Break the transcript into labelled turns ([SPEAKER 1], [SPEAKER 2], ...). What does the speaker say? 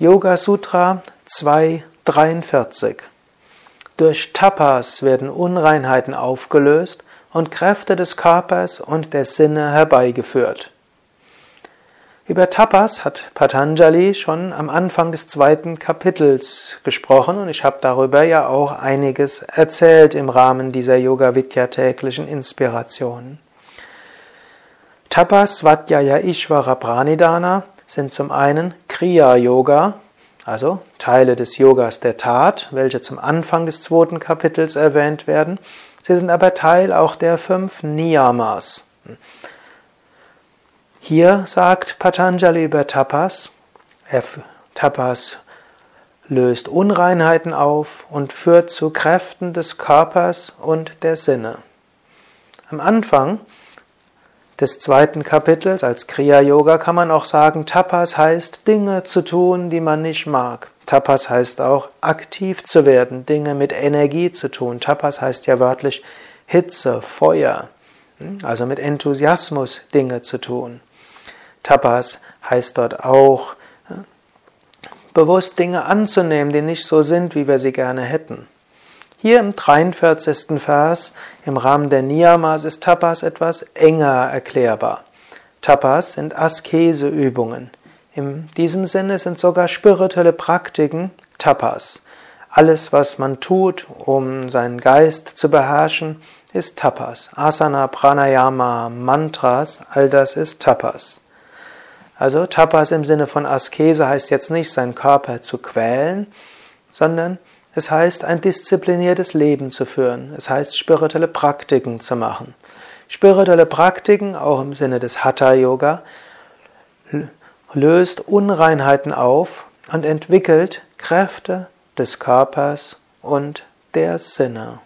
[SPEAKER 1] Yoga Sutra 243 Durch Tapas werden Unreinheiten aufgelöst und Kräfte des Körpers und der Sinne herbeigeführt. Über Tapas hat Patanjali schon am Anfang des zweiten Kapitels gesprochen und ich habe darüber ja auch einiges erzählt im Rahmen dieser Yoga Vidya täglichen Inspiration. Tapas, Svadhyaya, Ishvara, Pranidhana sind zum einen Kriya Yoga, also Teile des Yogas der Tat, welche zum Anfang des zweiten Kapitels erwähnt werden. Sie sind aber Teil auch der fünf Niyamas. Hier sagt Patanjali über Tapas, Tapas löst Unreinheiten auf und führt zu Kräften des Körpers und der Sinne. Am Anfang des zweiten Kapitels als Kriya Yoga kann man auch sagen, Tapas heißt Dinge zu tun, die man nicht mag. Tapas heißt auch aktiv zu werden, Dinge mit Energie zu tun. Tapas heißt ja wörtlich Hitze, Feuer, hm? also mit Enthusiasmus Dinge zu tun. Tapas heißt dort auch hm, bewusst Dinge anzunehmen, die nicht so sind, wie wir sie gerne hätten. Hier im 43. Vers im Rahmen der Niyamas ist Tapas etwas enger erklärbar. Tapas sind Askeseübungen. In diesem Sinne sind sogar spirituelle Praktiken Tapas. Alles, was man tut, um seinen Geist zu beherrschen, ist Tapas. Asana, Pranayama, Mantras, all das ist Tapas. Also Tapas im Sinne von Askese heißt jetzt nicht, seinen Körper zu quälen, sondern es heißt, ein diszipliniertes Leben zu führen. Es heißt, spirituelle Praktiken zu machen. Spirituelle Praktiken, auch im Sinne des Hatha-Yoga, löst Unreinheiten auf und entwickelt Kräfte des Körpers und der Sinne.